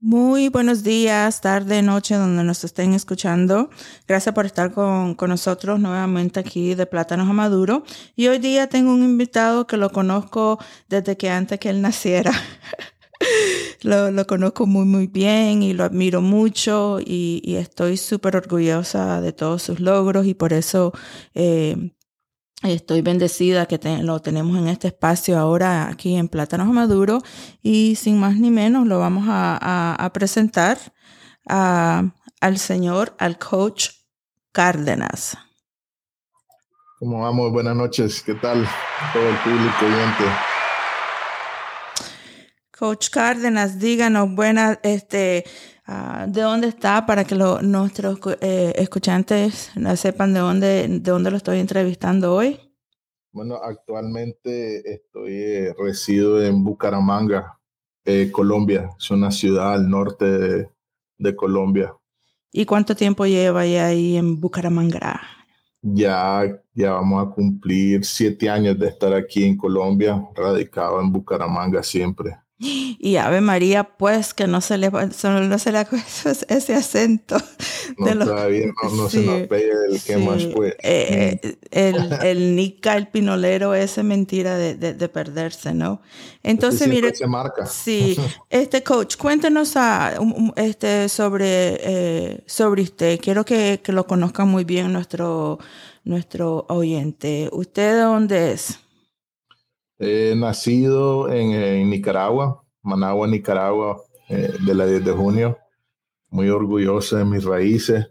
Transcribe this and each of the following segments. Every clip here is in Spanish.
Muy buenos días, tarde, noche, donde nos estén escuchando. Gracias por estar con, con, nosotros nuevamente aquí de Plátanos a Maduro. Y hoy día tengo un invitado que lo conozco desde que antes que él naciera. lo, lo, conozco muy, muy bien y lo admiro mucho y, y estoy súper orgullosa de todos sus logros y por eso eh, Estoy bendecida que lo tenemos en este espacio ahora aquí en Plátanos Maduro y sin más ni menos lo vamos a, presentar al señor, al coach Cárdenas. ¿Cómo vamos? Buenas noches. ¿Qué tal todo el público oyente? Coach Cárdenas, díganos, buenas, este, uh, ¿de dónde está para que lo, nuestros eh, escuchantes sepan de dónde, de dónde lo estoy entrevistando hoy? Bueno, actualmente estoy, eh, resido en Bucaramanga, eh, Colombia. Es una ciudad al norte de, de, Colombia. ¿Y cuánto tiempo lleva ya ahí en Bucaramanga? Ya, ya vamos a cumplir siete años de estar aquí en Colombia, radicado en Bucaramanga siempre. Y Ave María, pues que no se le, no se le ese acento. No, todavía no, se nos pega el que más pues. Eh, eh, el, el Nica, el pinolero, ese mentira de, de, perderse, ¿no? Entonces, mire. Se marca. Sí, este coach, cuéntenos a, este, sobre, eh, sobre usted. Quiero que, que, lo conozca muy bien nuestro, nuestro oyente. ¿Usted de dónde es? He nacido en, Nicaragua, Managua, Nicaragua, eh, de la 10 de junio. Muy orgulloso de mis raíces.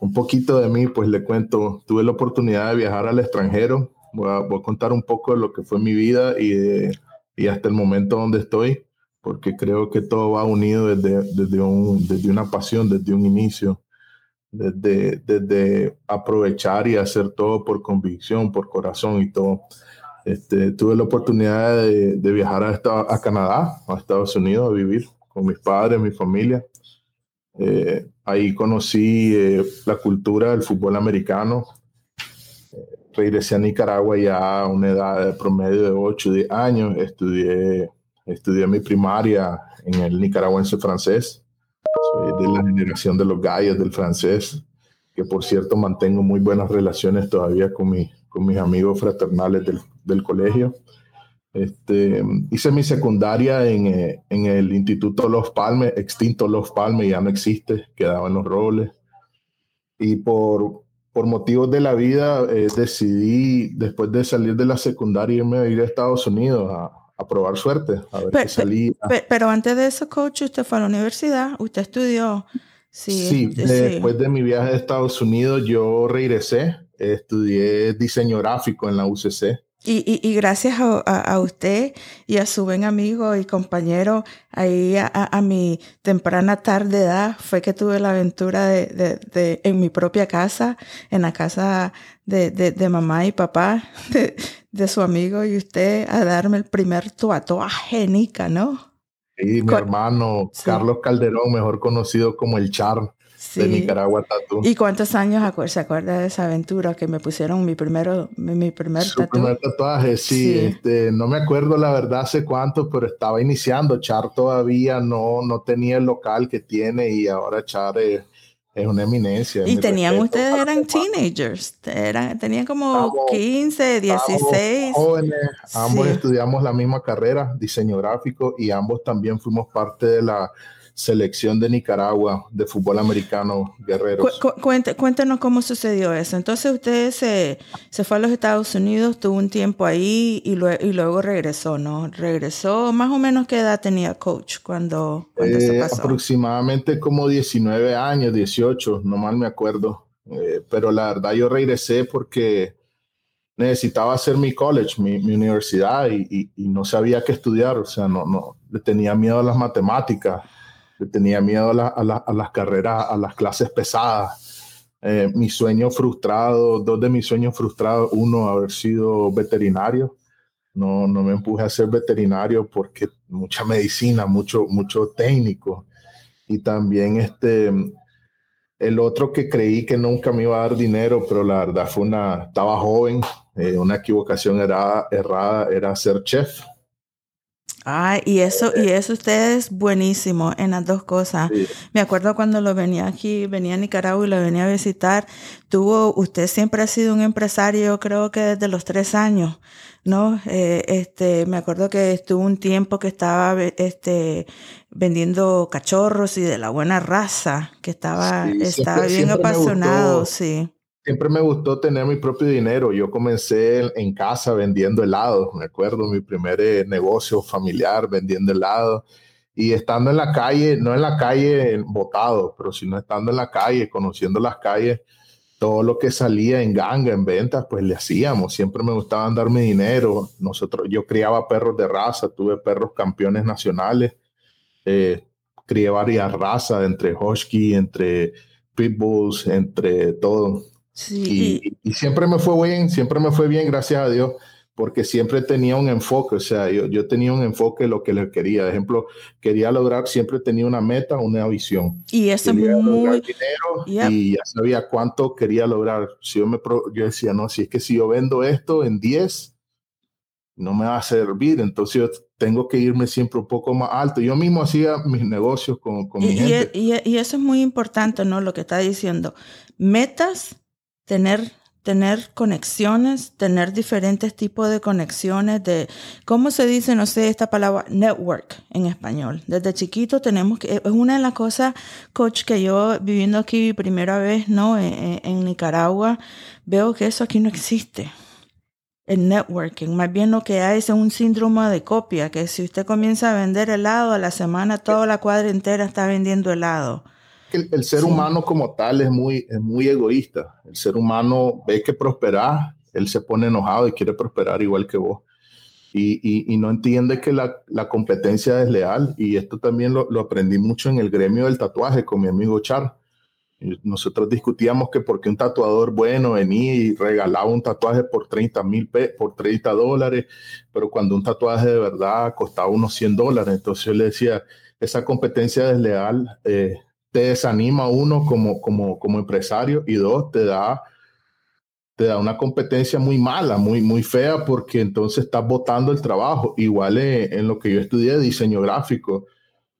Un poquito de mí, pues le cuento, tuve la oportunidad de viajar al extranjero. Voy a, contar un poco de lo que fue mi vida y, y, hasta el momento donde estoy, porque creo que todo va unido desde, desde, un, desde una pasión, desde un inicio. Desde, desde aprovechar y hacer todo por convicción, por corazón y todo. Este, tuve la oportunidad de, viajar a, a, Canadá, a Estados Unidos, a vivir con mis padres, mi familia. Eh, ahí conocí eh, la cultura del fútbol americano. Eh, regresé a Nicaragua ya a una edad de promedio de 8 10 años. Estudié, estudié mi primaria en el nicaragüense francés. Soy de la generación de los gallos del francés, que por cierto mantengo muy buenas relaciones todavía con, mi, con mis amigos fraternales del, del colegio. Este, hice mi secundaria en, eh, en, el Instituto Los Palmes, extinto Los Palmes, ya no existe, quedaba en los roles. Y por, por motivos de la vida eh, decidí, después de salir de la secundaria, irme a ir a Estados Unidos a, a probar suerte, a ver pero, salía. Pero, antes de eso, coach, usted fue a la universidad, usted estudió. Sí, sí, después de mi viaje a Estados Unidos, yo regresé, estudié diseño gráfico en la UCC. Y, y, y, gracias a, a, usted y a su buen amigo y compañero ahí a, a, mi temprana tarde edad fue que tuve la aventura de, de, de en mi propia casa, en la casa de, de mamá y papá de, su amigo y usted a darme el primer tatuaje nica, ¿no? Sí, mi hermano Carlos Calderón, mejor conocido como el Char de Nicaragua Tatu. ¿Y cuántos años se acuerda de esa aventura que me pusieron mi primero mi primer Su primer tatuaje, sí, Este, no me acuerdo la verdad hace cuánto, pero estaba iniciando. Char todavía no, no tenía el local que tiene y ahora Char es, una eminencia. Y tenían ustedes, eran teenagers, eran, tenían como 15, 16. Jóvenes, ambos estudiamos la misma carrera, diseño gráfico, y ambos también fuimos parte de la selección de Nicaragua de fútbol americano guerreros. cuéntenos cómo sucedió eso. Entonces usted se, se, fue a los Estados Unidos, tuvo un tiempo ahí y, y, luego regresó, ¿no? Regresó, más o menos qué edad tenía coach cuando, se eh, pasó? Aproximadamente como 19 años, 18, no mal me acuerdo. Eh, pero la verdad yo regresé porque necesitaba hacer mi college, mi, universidad y, y, no sabía qué estudiar, o sea, no, no, le tenía miedo a las matemáticas tenía miedo a, las carreras, a las clases pesadas. eh, mi sueño frustrado, dos de mis sueños frustrados, uno haber sido veterinario. No, no me empuje a ser veterinario porque mucha medicina, mucho, mucho técnico. Y también este, el otro que creí que nunca me iba a dar dinero, pero la verdad fue una, estaba joven, eh, una equivocación era, errada, era ser chef. Ah, y eso, y eso usted es buenísimo en las dos cosas. Me acuerdo cuando lo venía aquí, venía a Nicaragua y lo venía a visitar, tuvo, usted siempre ha sido un empresario, creo que desde los tres años, ¿no? Eh, este, me acuerdo que estuvo un tiempo que estaba, este, vendiendo cachorros y de la buena raza, que estaba, estaba bien apasionado, sí siempre me gustó tener mi propio dinero. Yo comencé en casa vendiendo helado. Me acuerdo mi primer eh, negocio familiar vendiendo helado. Y estando en la calle, no en la calle botado, pero sino estando en la calle, conociendo las calles, todo lo que salía en ganga, en ventas, pues le hacíamos. Siempre me gustaba darme dinero. Nosotros, yo criaba perros de raza, tuve perros campeones nacionales. Eh, crié varias razas, entre husky, entre pitbulls, entre todo. Sí. Y, siempre me fue bien, siempre me fue bien, gracias a Dios, porque siempre tenía un enfoque, o sea, yo, yo tenía un enfoque lo que le quería. De ejemplo, quería lograr, siempre tenía una meta, una visión. Y eso es muy... Dinero Y ya sabía cuánto quería lograr. Si yo, me, yo decía, no, si es que si yo vendo esto en 10, no me va a servir, entonces yo tengo que irme siempre un poco más alto. Yo mismo hacía mis negocios con, con mi gente. Y, y, eso es muy importante, ¿no? Lo que está diciendo. Metas tener, tener conexiones, tener diferentes tipos de conexiones, de, ¿cómo se dice? No sé esta palabra, network en español. Desde chiquito tenemos que, es una de las cosas, coach, que yo viviendo aquí primera vez, ¿no? En, e, en Nicaragua, veo que eso aquí no existe el networking. Más bien lo que hay es un síndrome de copia, que si usted comienza a vender helado, a la semana toda la cuadra entera está vendiendo helado el, ser humano como tal es muy, es muy egoísta. El ser humano ve que prosperar, él se pone enojado y quiere prosperar igual que vos. Y, y, no entiende que la, la, competencia es leal. Y esto también lo, lo, aprendí mucho en el gremio del tatuaje con mi amigo Char. Nosotros discutíamos que porque un tatuador bueno venía y regalaba un tatuaje por 30 mil, por 30 dólares, pero cuando un tatuaje de verdad costaba unos 100 dólares, entonces yo le decía, esa competencia desleal eh, te desanima uno como, como, como empresario y dos, te da, te da una competencia muy mala, muy, muy fea, porque entonces estás botando el trabajo. Igual en, lo que yo estudié, diseño gráfico.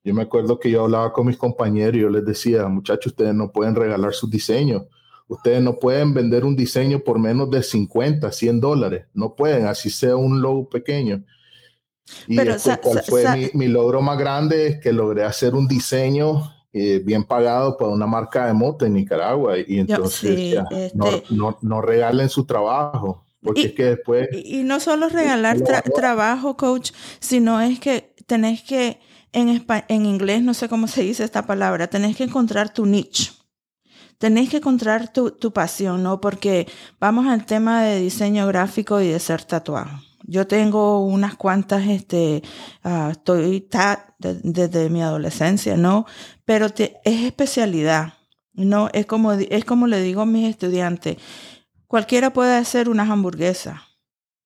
Yo me acuerdo que yo hablaba con mis compañeros y yo les decía, muchachos, ustedes no pueden regalar sus diseños. Ustedes no pueden vender un diseño por menos de 50, 100 dólares. No pueden, así sea un logo pequeño. Y Pero, cuál fue mi, mi, logro más grande, es que logré hacer un diseño eh, bien pagado por una marca de moto en Nicaragua y entonces no, este no, no, regalen su trabajo. Porque y, es que después... Y, no solo regalar trabajo, coach, sino es que tenés que, en, en inglés no sé cómo se dice esta palabra, tenés que encontrar tu niche. Tenés que encontrar tu, tu pasión, ¿no? Porque vamos al tema de diseño gráfico y de ser tatuado. Yo tengo unas cuantas, este, uh, estoy desde mi adolescencia, ¿no? Pero te, es especialidad, ¿no? Es como, es como le digo a mis estudiantes, cualquiera puede hacer unas hamburguesas,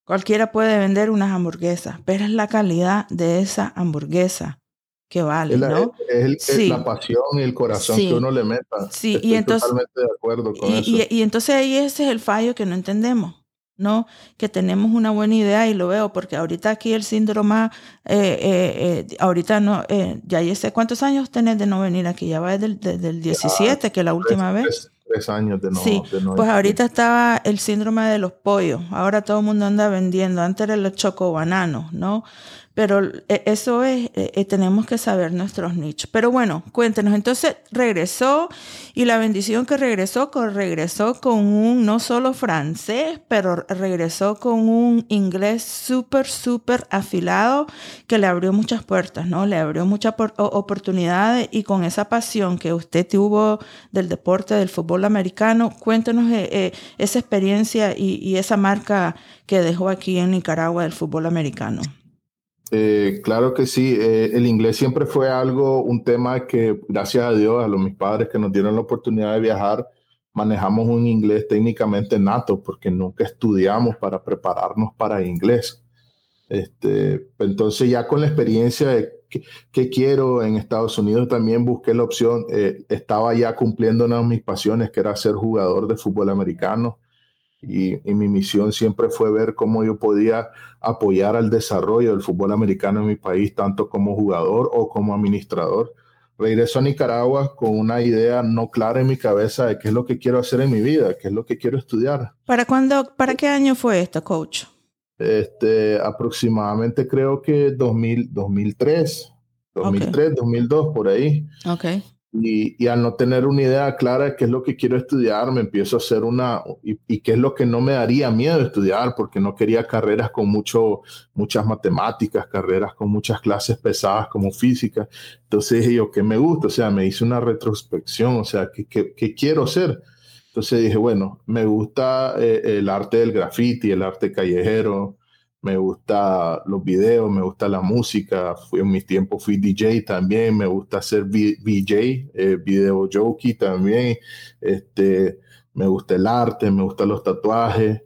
cualquiera puede vender unas hamburguesas, pero es la calidad de esa hamburguesa que vale, ¿no? Es, la pasión y el corazón que uno le meta. Sí, Estoy y entonces, totalmente de acuerdo con y, eso. y entonces ahí ese es el fallo que no entendemos. ¿No? Que tenemos una buena idea y lo veo, porque ahorita aquí el síndrome, eh, eh, eh ahorita no, eh, ya sé cuántos años tenés de no venir aquí, ya va desde, el 17, que la última vez. Tres, años de no. Sí, pues ahorita estaba el síndrome de los pollos, ahora todo el mundo anda vendiendo, antes era el chocobananos, ¿no? Pero eh, eso es, eh, eh, tenemos que saber nuestros nichos. Pero bueno, cuéntenos, entonces regresó y la bendición que regresó, regresó con un no solo francés, pero regresó con un inglés súper, súper afilado que le abrió muchas puertas, ¿no? Le abrió muchas oportunidades y con esa pasión que usted tuvo del deporte, del fútbol americano, cuéntenos esa experiencia y, y esa marca que dejó aquí en Nicaragua del fútbol americano. Eh, claro que sí, eh, el inglés siempre fue algo, un tema que gracias a Dios, a los mis padres que nos dieron la oportunidad de viajar, manejamos un inglés técnicamente nato porque nunca estudiamos para prepararnos para inglés. Este, entonces ya con la experiencia de qué, quiero en Estados Unidos también busqué la opción, eh, estaba ya cumpliendo una de mis pasiones que era ser jugador de fútbol americano y, y, mi misión siempre fue ver cómo yo podía apoyar al desarrollo del fútbol americano en mi país, tanto como jugador o como administrador regreso a Nicaragua con una idea no clara en mi cabeza de qué es lo que quiero hacer en mi vida, qué es lo que quiero estudiar. ¿Para cuándo, para qué año fue esto, coach? Este, aproximadamente creo que 2000, 2003, 2003, 2002, por ahí. Ok. Y, al no tener una idea clara de qué es lo que quiero estudiar, me empiezo a hacer una, y, qué es lo que no me daría miedo estudiar, porque no quería carreras con mucho, muchas matemáticas, carreras con muchas clases pesadas como física. Entonces dije yo, ¿qué me gusta? O sea, me hice una retrospección, o sea, ¿qué, qué, quiero ser? Entonces dije, bueno, me gusta eh, el arte del graffiti, el arte callejero, me gusta los videos, me gusta la música, fui, en mi tiempo fui DJ también, me gusta hacer VJ, eh, video jockey también, este, me gusta el arte, me gustan los tatuajes,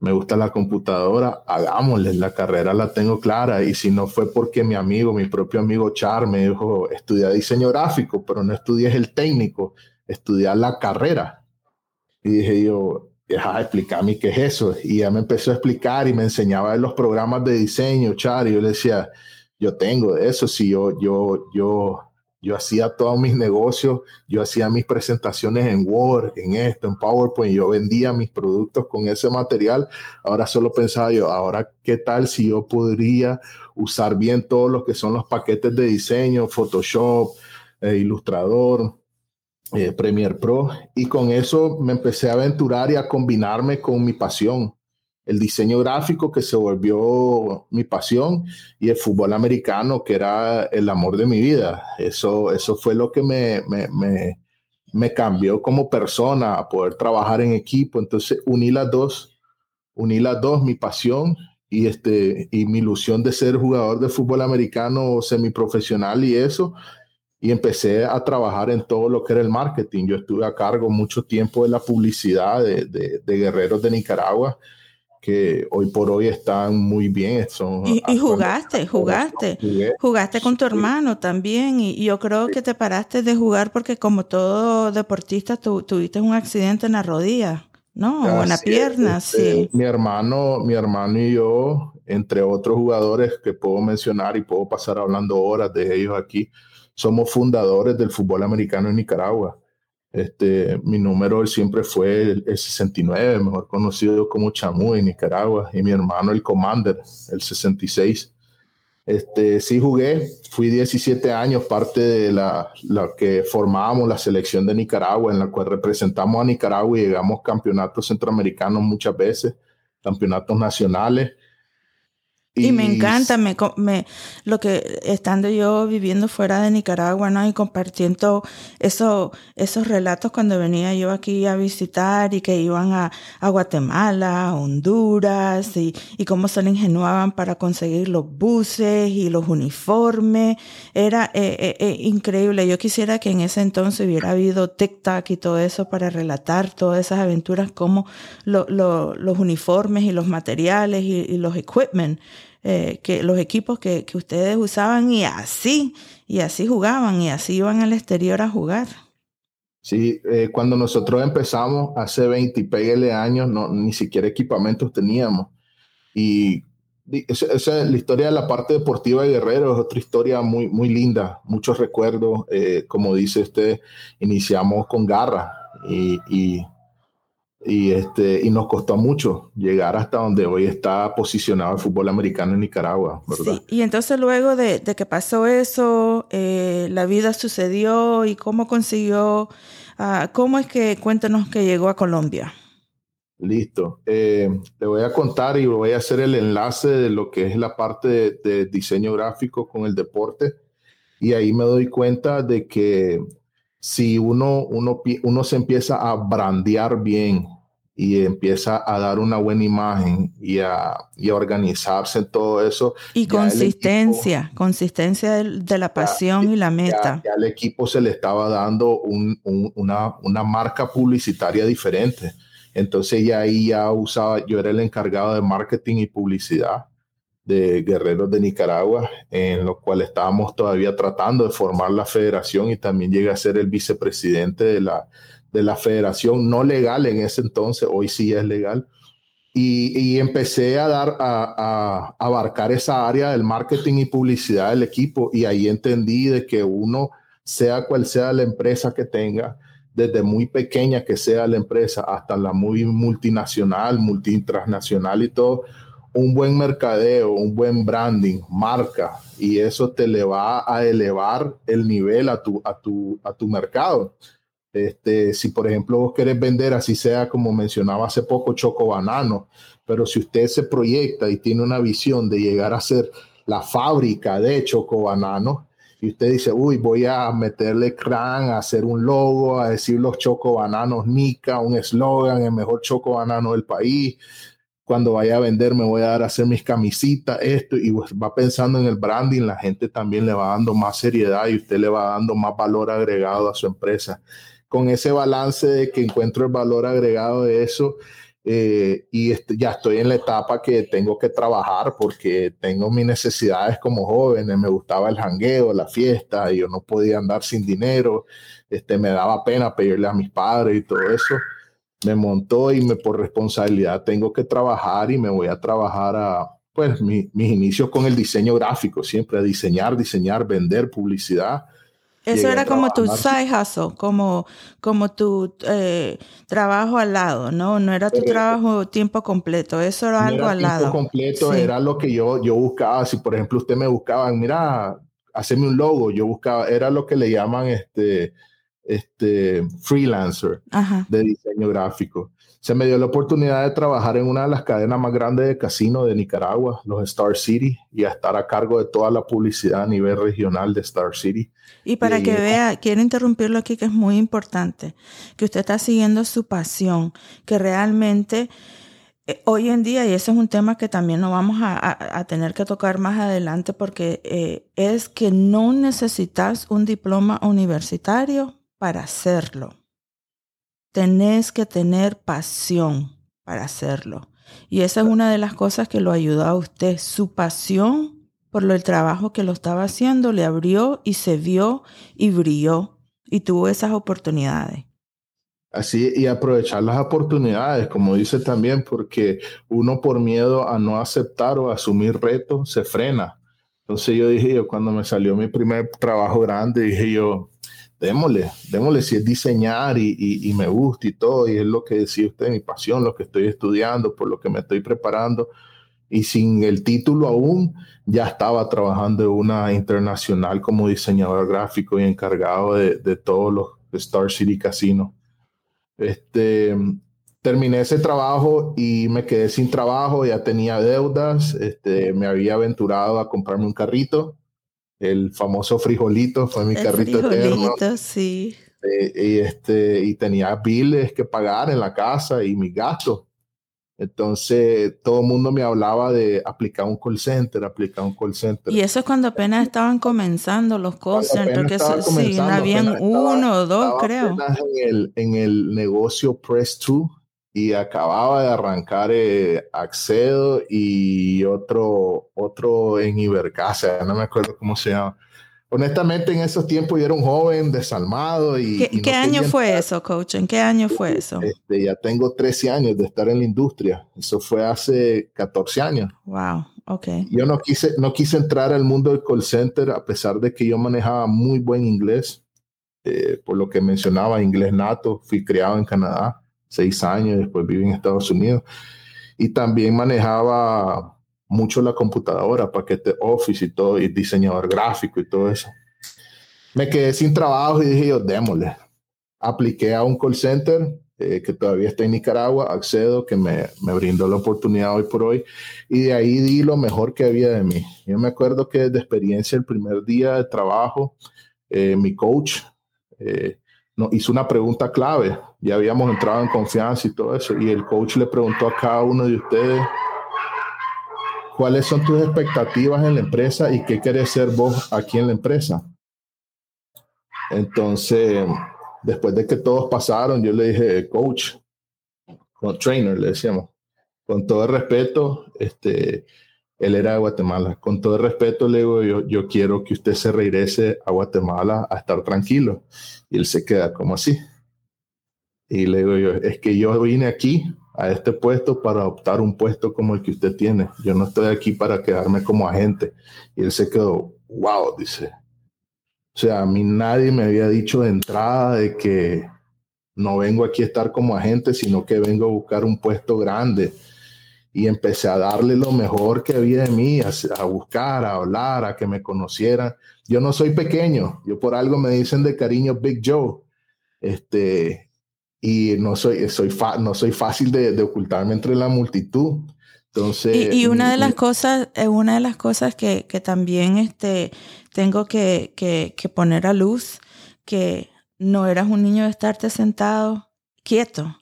me gusta la computadora, hagámosle, la carrera la tengo clara y si no fue porque mi amigo, mi propio amigo Char me dijo, estudia diseño gráfico, pero no estudies el técnico, estudia la carrera. Y dije yo, deja explicarme qué es eso. Y ya me empezó a explicar y me enseñaba los programas de diseño, Char, y yo le decía, yo tengo eso, si yo, yo, yo, yo hacía todos mis negocios, yo hacía mis presentaciones en Word, en esto, en PowerPoint, yo vendía mis productos con ese material. Ahora solo pensaba yo, ahora, ¿qué tal si yo podría usar bien todos los que son los paquetes de diseño, Photoshop, eh, Ilustrador, eh, Premiere Pro y con eso me empecé a aventurar y a combinarme con mi pasión, el diseño gráfico que se volvió mi pasión y el fútbol americano que era el amor de mi vida. Eso, eso fue lo que me, me, me, cambió como persona a poder trabajar en equipo. Entonces uní las dos, uní las dos, mi pasión y, este, y mi ilusión de ser jugador de fútbol americano semiprofesional y eso y empecé a trabajar en todo lo que era el marketing. Yo estuve a cargo mucho tiempo de la publicidad de, de, Guerreros de Nicaragua, que hoy por hoy están muy bien. Son y, jugaste, jugaste, jugaste con tu hermano también. Y, yo creo que te paraste de jugar porque como todo deportista tuviste un accidente en la rodilla, ¿no? o en la pierna, este, sí. Mi hermano, mi hermano y yo, entre otros jugadores que puedo mencionar y puedo pasar hablando horas de ellos aquí, somos fundadores del fútbol americano en Nicaragua. Este, mi número siempre fue el, 69, mejor conocido como Chamú en Nicaragua, y mi hermano el Commander, el 66. Este, sí jugué, fui 17 años parte de la, la que formábamos la selección de Nicaragua, en la cual representamos a Nicaragua y llegamos campeonatos centroamericanos muchas veces, campeonatos nacionales y, me encanta, me, me, lo que estando yo viviendo fuera de Nicaragua, ¿no? Y compartiendo eso, esos relatos cuando venía yo aquí a visitar y que iban a, a Guatemala, a Honduras y, y cómo se le ingenuaban para conseguir los buses y los uniformes. Era eh, eh, eh, increíble. Yo quisiera que en ese entonces hubiera habido TikTok y todo eso para relatar todas esas aventuras, como lo, lo, los uniformes y los materiales y, y los equipment eh, que los equipos que, que, ustedes usaban y así, y así jugaban y así iban al exterior a jugar. Sí, eh, cuando nosotros empezamos hace 20 y pégale años, no, ni siquiera equipamientos teníamos. Y esa, es la historia de la parte deportiva de Guerrero, es otra historia muy, muy linda, muchos recuerdos. Eh, como dice usted, iniciamos con garra y, y y, este, y nos costó mucho llegar hasta donde hoy está posicionado el fútbol americano en Nicaragua, ¿verdad? Y entonces luego de, que pasó eso, eh, la vida sucedió y cómo consiguió, uh, cómo es que, cuéntanos que llegó a Colombia. Listo. Eh, le voy a contar y voy a hacer el enlace de lo que es la parte de, de diseño gráfico con el deporte. Y ahí me doy cuenta de que si uno, uno, uno se empieza a brandear bien y empieza a dar una buena imagen y a, y organizarse en todo eso. Y consistencia, consistencia de, la pasión y la meta. Ya, al equipo se le estaba dando una, una, marca publicitaria diferente. Entonces ya ahí ya usaba, yo era el encargado de marketing y publicidad de Guerreros de Nicaragua, en lo cual estábamos todavía tratando de formar la federación y también llegué a ser el vicepresidente de la, de la federación, no legal en ese entonces, hoy sí es legal. Y, empecé a dar, a, abarcar esa área del marketing y publicidad del equipo y ahí entendí de que uno, sea cual sea la empresa que tenga, desde muy pequeña que sea la empresa hasta la muy multinacional, multitransnacional y todo, un buen mercadeo, un buen branding, marca, y eso te le va a elevar el nivel a tu, a tu, a tu mercado. Este, si por ejemplo vos querés vender, así sea como mencionaba hace poco, choco banano, pero si usted se proyecta y tiene una visión de llegar a ser la fábrica de choco banano, y usted dice, uy, voy a meterle crán, a hacer un logo, a decir los choco bananos Nica, un eslogan, el mejor choco banano del país. Cuando vaya a vender, me voy a dar a hacer mis camisitas, esto, y va pensando en el branding, la gente también le va dando más seriedad y usted le va dando más valor agregado a su empresa con ese balance de que encuentro el valor agregado de eso. Eh, y ya estoy en la etapa que tengo que trabajar porque tengo mis necesidades como joven, me gustaba el jangueo, la fiesta, y yo no podía andar sin dinero, este, me daba pena pedirle a mis padres y todo eso. Me montó y me por responsabilidad tengo que trabajar y me voy a trabajar a, pues, mis inicios con el diseño gráfico, siempre a diseñar, diseñar, vender, publicidad eso era como tu side hustle, como, como tu eh, trabajo al lado, ¿no? No era tu trabajo tiempo completo, eso era algo al lado. Tiempo completo era lo que yo, yo buscaba. Si por ejemplo usted me buscaba, mira, haceme un logo, yo buscaba, era lo que le llaman este, este freelancer de diseño gráfico. Se me dio la oportunidad de trabajar en una de las cadenas más grandes de casino de Nicaragua, los Star City, y a estar a cargo de toda la publicidad a nivel regional de Star City. Y para que vea, quiero interrumpirlo aquí, que es muy importante, que usted está siguiendo su pasión, que realmente eh, hoy en día, y eso es un tema que también nos vamos a, tener que tocar más adelante, porque eh, es que no necesitas un diploma universitario para hacerlo tenés que tener pasión para hacerlo. Y esa es una de las cosas que lo ayudó a usted. Su pasión por el trabajo que lo estaba haciendo le abrió y se vio y brilló y tuvo esas oportunidades. Así, y aprovechar las oportunidades, como dice también, porque uno por miedo a no aceptar o asumir retos se frena. Entonces yo dije, yo cuando me salió mi primer trabajo grande, dije yo, démosle, démosle si es diseñar y, y, me gusta y todo, y es lo que decía usted, mi pasión, lo que estoy estudiando, por lo que me estoy preparando. Y sin el título aún, ya estaba trabajando en una internacional como diseñador gráfico y encargado de, de todos los Star City Casino. Este, terminé ese trabajo y me quedé sin trabajo, ya tenía deudas, este, me había aventurado a comprarme un carrito el famoso frijolito, fue mi carrito frijolito, sí. Eh, y, este, y tenía biles que pagar en la casa y mis gastos. Entonces, todo el mundo me hablaba de aplicar un call center, aplicar un call center. Y eso es cuando apenas estaban comenzando los call centers, que eso, sí, habían uno o dos, creo. En el, en el negocio Press 2, y acababa de arrancar eh, Accedo y otro, otro en Ibercasa, no me acuerdo cómo se llama. Honestamente, en esos tiempos yo era un joven desalmado y... ¿Qué, año fue eso, coach? ¿En qué año fue eso? Este, ya tengo 13 años de estar en la industria. Eso fue hace 14 años. Wow, ok. Yo no quise, no quise entrar al mundo del call center a pesar de que yo manejaba muy buen inglés. Eh, por lo que mencionaba, inglés nato, fui criado en Canadá seis años, después viví en Estados Unidos. Y también manejaba mucho la computadora, paquete Office y todo, y diseñador gráfico y todo eso. Me quedé sin trabajo y dije yo, démosle. Apliqué a un call center eh, que todavía está en Nicaragua, accedo, que me, me, brindó la oportunidad hoy por hoy, y de ahí di lo mejor que había de mí. Yo me acuerdo que desde experiencia, el primer día de trabajo, eh, mi coach, eh, hizo una pregunta clave. Ya habíamos entrado en confianza y todo eso. Y el coach le preguntó a cada uno de ustedes cuáles son tus expectativas en la empresa y qué quieres ser vos aquí en la empresa. Entonces, después de que todos pasaron, yo le dije, coach, con trainer, le decíamos, con todo el respeto, este, él era de Guatemala. Con todo el respeto, le digo, yo, yo quiero que usted se regrese a Guatemala a estar tranquilo. Y él se queda como así. Y le digo yo, es que yo vine aquí a este puesto para adoptar un puesto como el que usted tiene. Yo no estoy aquí para quedarme como agente. Y él se quedó, wow, dice. O sea, a mí nadie me había dicho de entrada de que no vengo aquí a estar como agente, sino que vengo a buscar un puesto grande y empecé a darle lo mejor que había de mí, a, buscar, a hablar, a que me conocieran. Yo no soy pequeño, yo por algo me dicen de cariño Big Joe, este, y no soy, soy no soy fácil de, ocultarme entre la multitud. Entonces, y, una de las cosas, eh, una de las cosas que, que también este, tengo que, que, que poner a luz, que no eras un niño de estarte sentado quieto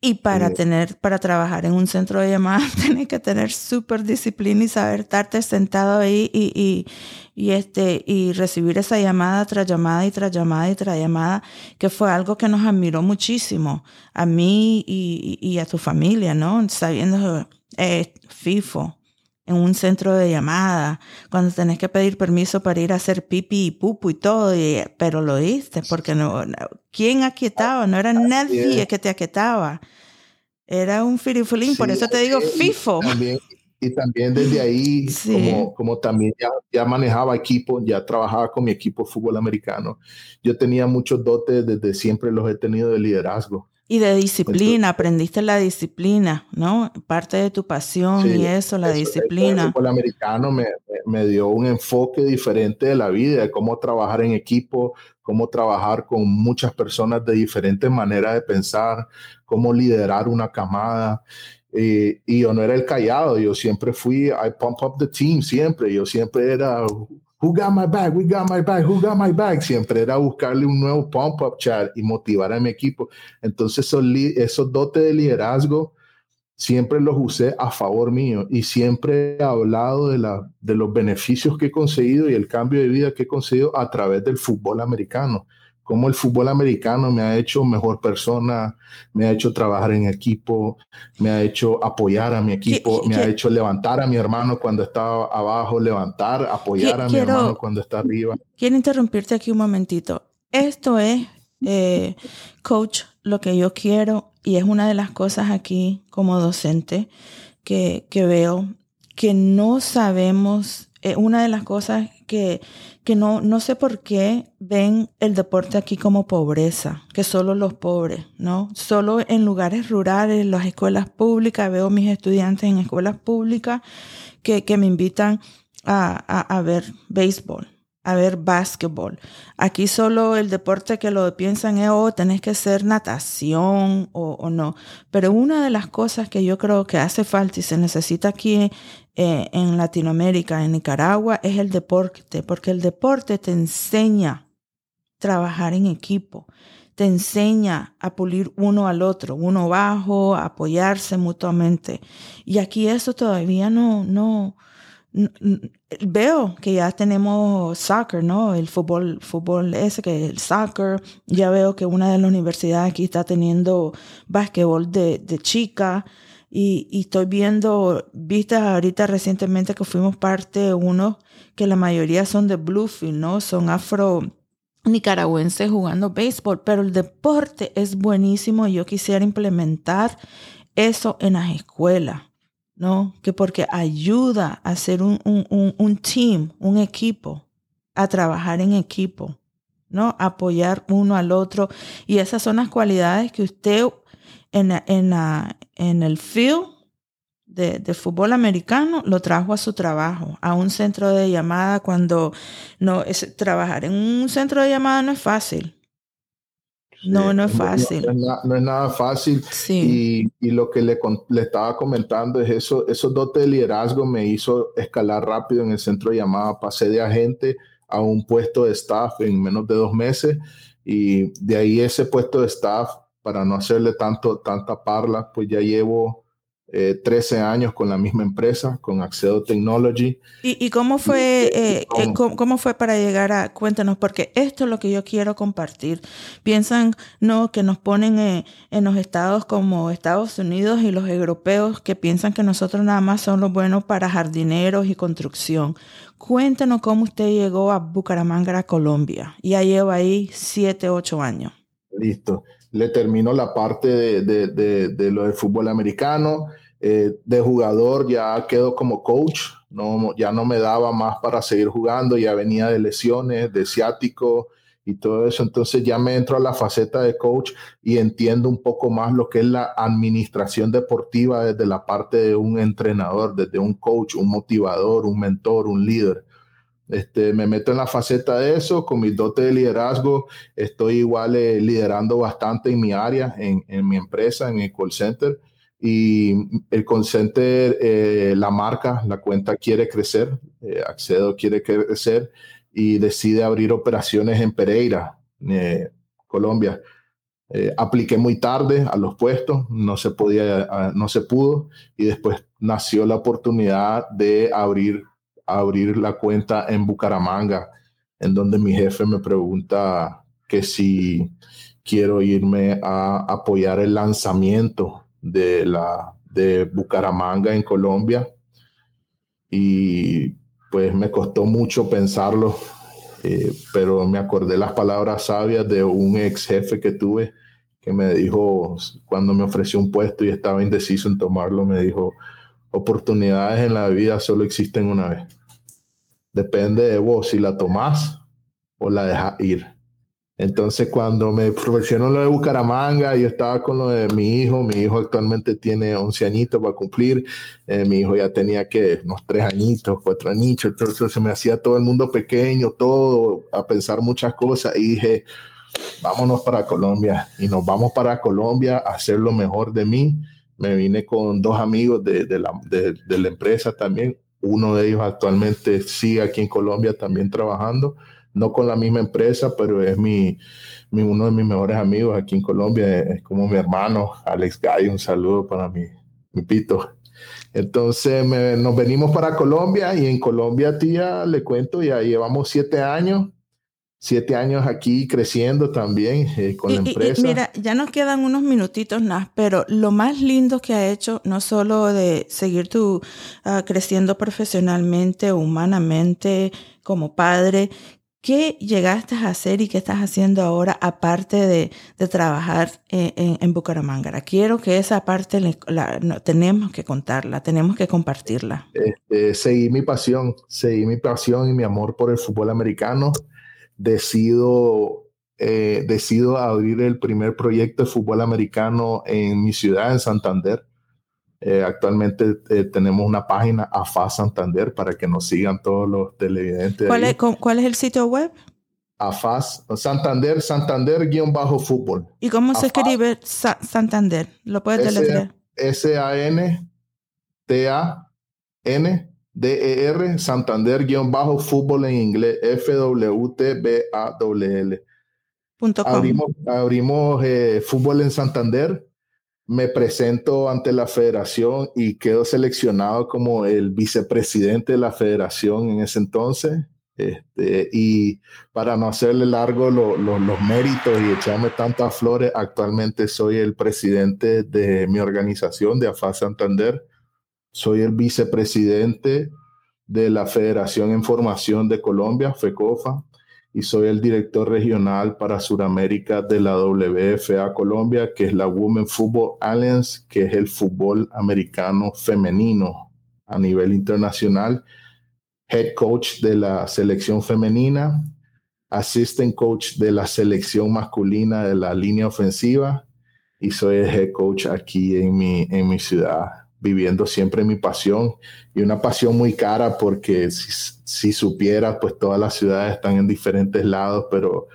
y para tener, para trabajar en un centro de llamadas, tienes que tener súper disciplina y saber estarte sentado ahí y, y, y, este, y recibir esa llamada tras llamada y tras llamada y tras llamada, que fue algo que nos admiró muchísimo a mí y, y a tu familia, ¿no? Sabiendo, eh, FIFO, en un centro de llamada, cuando tenés que pedir permiso para ir a hacer pipi y pupu y todo, pero lo diste, porque no, ¿quién aquietaba? No era nadie que te aquietaba. Era un firifulín, por eso te digo FIFO. Y también, desde ahí, como, como también ya, ya, manejaba equipo, ya trabajaba con mi equipo de fútbol americano, yo tenía muchos dotes, desde siempre los he tenido de liderazgo. Y de disciplina, aprendiste la disciplina, ¿no? Parte de tu pasión y eso, la disciplina. El americano me, me, dio un enfoque diferente de la vida, de cómo trabajar en equipo, cómo trabajar con muchas personas de diferentes maneras de pensar, cómo liderar una camada. y yo no era el callado, yo siempre fui, I pump up the team, siempre, yo siempre era Who got my bag? We got my bag. Who got my bag? Siempre era buscarle un nuevo pump-up chat y motivar a mi equipo. Entonces, esos, esos dotes de liderazgo siempre los usé a favor mío y siempre he hablado de, la, de los beneficios que he conseguido y el cambio de vida que he conseguido a través del fútbol americano cómo el fútbol americano me ha hecho mejor persona, me ha hecho trabajar en equipo, me ha hecho apoyar a mi equipo, me ha hecho levantar a mi hermano cuando estaba abajo, levantar, apoyar a mi hermano cuando está arriba. Quiero interrumpirte aquí un momentito. Esto es, eh, coach, lo que yo quiero y es una de las cosas aquí como docente que, que veo que no sabemos, eh, una de las cosas que, que no, no sé por qué ven el deporte aquí como pobreza, que solo los pobres, ¿no? Solo en lugares rurales, las escuelas públicas, veo mis estudiantes en escuelas públicas que, que me invitan a, a, a ver béisbol, a ver básquetbol. Aquí solo el deporte que lo piensan es, oh, tenés que ser natación o, o, no. Pero una de las cosas que yo creo que hace falta y se necesita aquí eh, en Latinoamérica, en Nicaragua, es el deporte, porque el deporte te enseña trabajar en equipo, te enseña a pulir uno al otro, uno bajo, a apoyarse mutuamente. Y aquí eso todavía no, no, veo que ya tenemos soccer, ¿no? El fútbol, fútbol ese que es el soccer. Ya veo que una de las universidades aquí está teniendo básquetbol de, de chica. Y, estoy viendo, vistas ahorita recientemente que fuimos parte de uno que la mayoría son de Bluefield, ¿no? Son afro nicaragüenses jugando béisbol, pero el deporte es buenísimo y yo quisiera implementar eso en las escuelas, ¿no? Que porque ayuda a hacer un, un, un team, un equipo, a trabajar en equipo, ¿no? Apoyar uno al otro. Y esas son las cualidades que usted en, en, en el field de, de, fútbol americano lo trajo a su trabajo, a un centro de llamada cuando no es trabajar en un centro de llamada no es fácil. No, no es fácil. No, es, nada fácil. Sí. Y, y, lo que le, le, estaba comentando es eso, esos dotes de liderazgo me hizo escalar rápido en el centro de llamada. Pasé de agente a un puesto de staff en menos de dos meses Y de ahí ese puesto de staff, para no hacerle tanto, tanta parla, pues ya llevo 13 eh, años con la misma empresa, con Accedo Technology. ¿Y, cómo fue eh, eh, ¿cómo, fue para llegar a, cuéntanos, porque esto es lo que yo quiero compartir. Piensan, no, que nos ponen en los estados como Estados Unidos y los europeos que piensan que nosotros nada más son los buenos para jardineros y construcción. Cuéntanos cómo usted llegó a Bucaramanga, Colombia. Ya lleva ahí 7, 8 años. Listo le termino la parte de, de, de, lo del fútbol americano. Eh, de jugador ya quedo como coach, no, ya no me daba más para seguir jugando, ya venía de lesiones, de ciático y todo eso. Entonces ya me entro a la faceta de coach y entiendo un poco más lo que es la administración deportiva desde la parte de un entrenador, desde un coach, un motivador, un mentor, un líder. Este, me meto en la faceta de eso, con mis dotes de liderazgo, estoy igual eh, liderando bastante en mi área, en, en, mi empresa, en el call center. Y el call center, eh, la marca, la cuenta quiere crecer, eh, Accedo quiere crecer y decide abrir operaciones en Pereira, Colombia. apliqué muy tarde a los puestos, no se podía, no se pudo, y después nació la oportunidad de abrir abrir la cuenta en Bucaramanga, en donde mi jefe me pregunta que si quiero irme a apoyar el lanzamiento de la de Bucaramanga en Colombia y pues me costó mucho pensarlo, eh, pero me acordé las palabras sabias de un ex jefe que tuve que me dijo cuando me ofreció un puesto y estaba indeciso en tomarlo, me dijo, oportunidades en la vida solo existen una vez. Depende de vos si la tomás o la dejas ir. Entonces, cuando me profesionó lo de Bucaramanga, yo estaba con lo de mi hijo. Mi hijo actualmente tiene 11 añitos para cumplir. Eh, mi hijo ya tenía que unos 3 añitos, 4 añitos. Entonces, se me hacía todo el mundo pequeño, todo, a pensar muchas cosas. Y dije, vámonos para Colombia. Y nos vamos para Colombia a hacer lo mejor de mí. Me vine con dos amigos de, de, la, de, de la empresa también. Uno de ellos actualmente sigue aquí en Colombia también trabajando, no con la misma empresa, pero es mi, uno de mis mejores amigos aquí en Colombia, es como mi hermano, Alex Gay, un saludo para mi, mi pito. Entonces nos venimos para Colombia y en Colombia, tía, le cuento, ya llevamos siete años siete años aquí creciendo también eh, con la empresa. mira, ya nos quedan unos minutitos más, pero lo más lindo que ha hecho, no solo de seguir tú ah, creciendo profesionalmente, humanamente, como padre, ¿qué llegaste a hacer y qué estás haciendo ahora aparte de, trabajar en, en, Bucaramanga? Quiero que esa parte la, tenemos que contarla, tenemos que compartirla. Este, seguí mi pasión, seguí mi pasión y mi amor por el fútbol americano decido, eh, decido abrir el primer proyecto de fútbol americano en mi ciudad, en Santander. Eh, actualmente eh, tenemos una página AFA Santander para que nos sigan todos los televidentes. ¿Cuál, es, ¿cuál es, el sitio web? AFAS, Santander, Santander-fútbol. ¿Y cómo se escribe Santander? ¿Lo puedes deletrear? S-A-N-T-A-N DER Santander-fútbol en inglés F-W-T-B-A-W-L. Abrimos, abrimos eh, fútbol en Santander. Me presento ante la federación y quedo seleccionado como el vicepresidente de la federación en ese entonces. Este, y para no hacerle largo los méritos y echarme tantas flores, actualmente soy el presidente de mi organización de AFA Santander soy el vicepresidente de la Federación en Formación de Colombia, FECOFA, y soy el director regional para Sudamérica de la WFA Colombia, que es la Women Football Alliance, que es el fútbol americano femenino a nivel internacional, head coach de la selección femenina, assistant coach de la selección masculina de la línea ofensiva y soy el head coach aquí en mi, en mi ciudad viviendo siempre mi pasión y una pasión muy cara porque si, si supiera, pues todas las ciudades están en diferentes lados, pero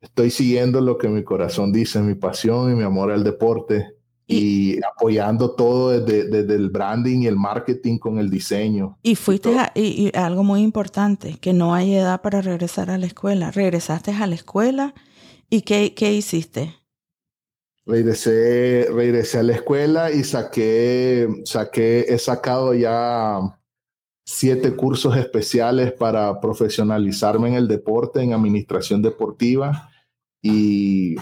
estoy siguiendo lo que mi corazón dice, mi pasión y mi amor al deporte y, apoyando todo desde, desde, el branding y el marketing con el diseño. Y fuiste y, algo muy importante, que no hay edad para regresar a la escuela. Regresaste a la escuela ¿Y qué, qué hiciste? Regresé, regresé a la escuela y saqué, saqué, he sacado ya siete cursos especiales para profesionalizarme en el deporte, en administración deportiva y,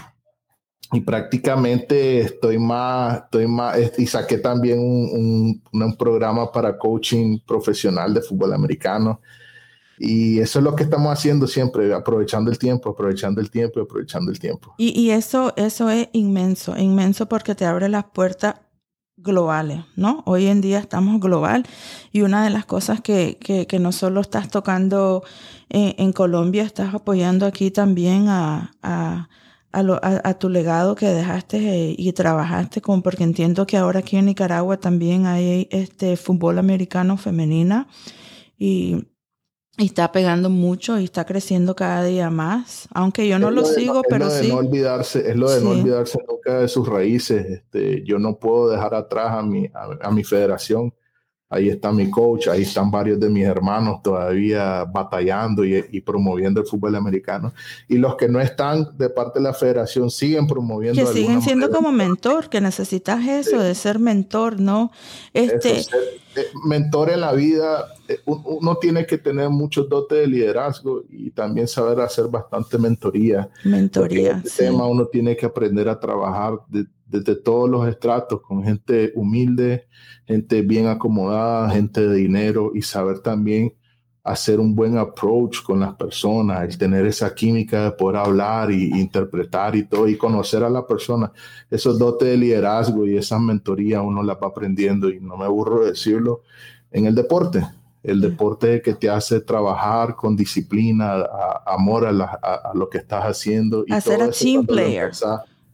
y prácticamente estoy más, estoy más, y saqué también un, un, un programa para coaching profesional de fútbol americano. Y eso es lo que estamos haciendo siempre, aprovechando el tiempo, aprovechando el tiempo, aprovechando el tiempo. Y, y eso, eso es inmenso, inmenso porque te abre las puertas globales, ¿no? Hoy en día estamos global y una de las cosas que, que, que no solo estás tocando en, Colombia, estás apoyando aquí también a, a, a tu legado que dejaste eh, y trabajaste con, porque entiendo que ahora aquí en Nicaragua también hay este fútbol americano femenina y y está pegando mucho y está creciendo cada día más, aunque yo no lo, sigo, es pero lo de sí. No olvidarse, es lo de sí. no olvidarse nunca de sus raíces. Este, yo no puedo dejar atrás a mi, a, a, mi federación. Ahí está mi coach, ahí están varios de mis hermanos todavía batallando y, y, promoviendo el fútbol americano. Y los que no están de parte de la federación siguen promoviendo. Que siguen siendo manera. como mentor, que necesitas eso, sí. de ser mentor, ¿no? Este, eso, ser, eh, mentor en la vida, eh, uno tiene que tener muchos dotes de liderazgo y también saber hacer bastante mentoría. Mentoría. Este sí. tema uno tiene que aprender a trabajar de, desde todos los estratos, con gente humilde, gente bien acomodada, gente de dinero y saber también hacer un buen approach con las personas, el tener esa química de poder hablar y interpretar y todo y conocer a la persona. Esos dotes de liderazgo y esa mentoría uno la va aprendiendo y no me aburro de decirlo en el deporte. El deporte que te hace trabajar con disciplina, a, amor a, la, a, a, lo que estás haciendo. Y Hacer todo a team player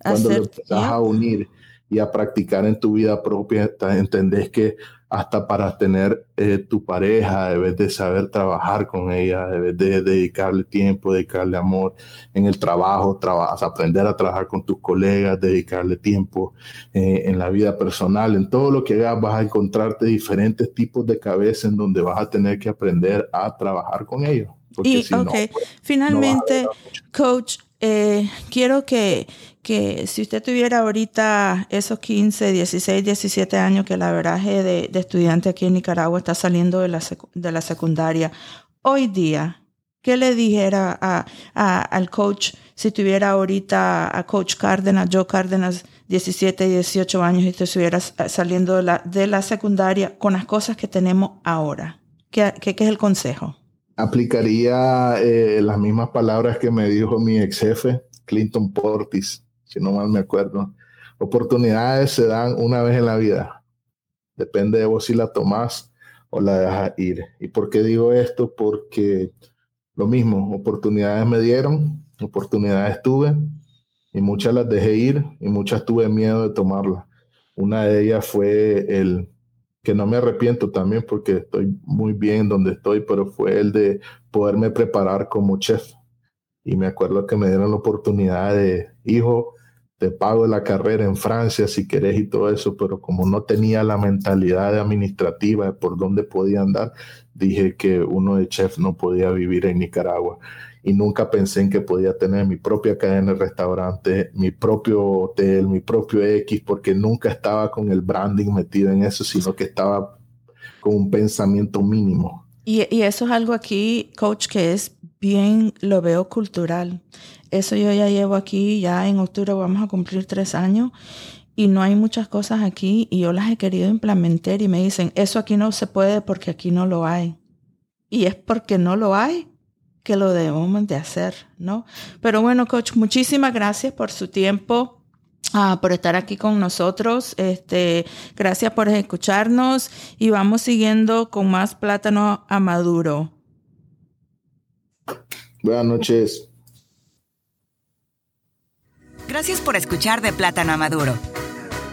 cuando lo empezás a unir y a practicar en tu vida propia, entendés que hasta para tener eh, tu pareja debes de saber trabajar con ella, debes de dedicarle tiempo, dedicarle amor en el trabajo, trabajas, aprender a trabajar con tus colegas, dedicarle tiempo eh, en la vida personal, en todo lo que hagas vas a encontrarte diferentes tipos de cabeza en donde vas a tener que aprender a trabajar con ellos. Y, si ok, no, pues, finalmente, no coach, eh, quiero que, que si usted tuviera ahorita esos 15, 16, 17 años que la veraje de, estudiante aquí en Nicaragua está saliendo de la, de la secundaria, hoy día, ¿qué le dijera a, al coach si tuviera ahorita a coach Cárdenas, Joe Cárdenas, 17, 18 años y estuviera saliendo de la, de la secundaria con las cosas que tenemos ahora? ¿Qué, qué, qué es el consejo? Aplicaría eh, las mismas palabras que me dijo mi ex jefe, Clinton Portis, si no mal me acuerdo. Oportunidades se dan una vez en la vida. Depende de vos si la tomás o la dejas ir. ¿Y por qué digo esto? Porque lo mismo, oportunidades me dieron, oportunidades tuve y muchas las dejé ir y muchas tuve miedo de tomarlas. Una de ellas fue el que no me arrepiento también porque estoy muy bien donde estoy, pero fue el de poderme preparar como chef. Y me acuerdo que me dieron la oportunidad de, hijo, te pago la carrera en Francia si querés y todo eso, pero como no tenía la mentalidad administrativa de por dónde podía andar, dije que uno de chef no podía vivir en Nicaragua y nunca pensé en que podía tener mi propia cadena de restaurante, mi propio hotel, mi propio X, porque nunca estaba con el branding metido en eso, sino que estaba con un pensamiento mínimo. Y, y eso es algo aquí, coach, que es bien, lo veo cultural. Eso yo ya llevo aquí, ya en octubre vamos a cumplir tres años y no hay muchas cosas aquí y yo las he querido implementar y me dicen, eso aquí no se puede porque aquí no lo hay. Y es porque no lo hay que lo debemos de hacer, ¿no? Pero bueno, coach, muchísimas gracias por su tiempo. Uh, por estar aquí con nosotros. Este, gracias por escucharnos y vamos siguiendo con más plátano a maduro. Buenas noches. Gracias por escuchar de Plátano a Maduro.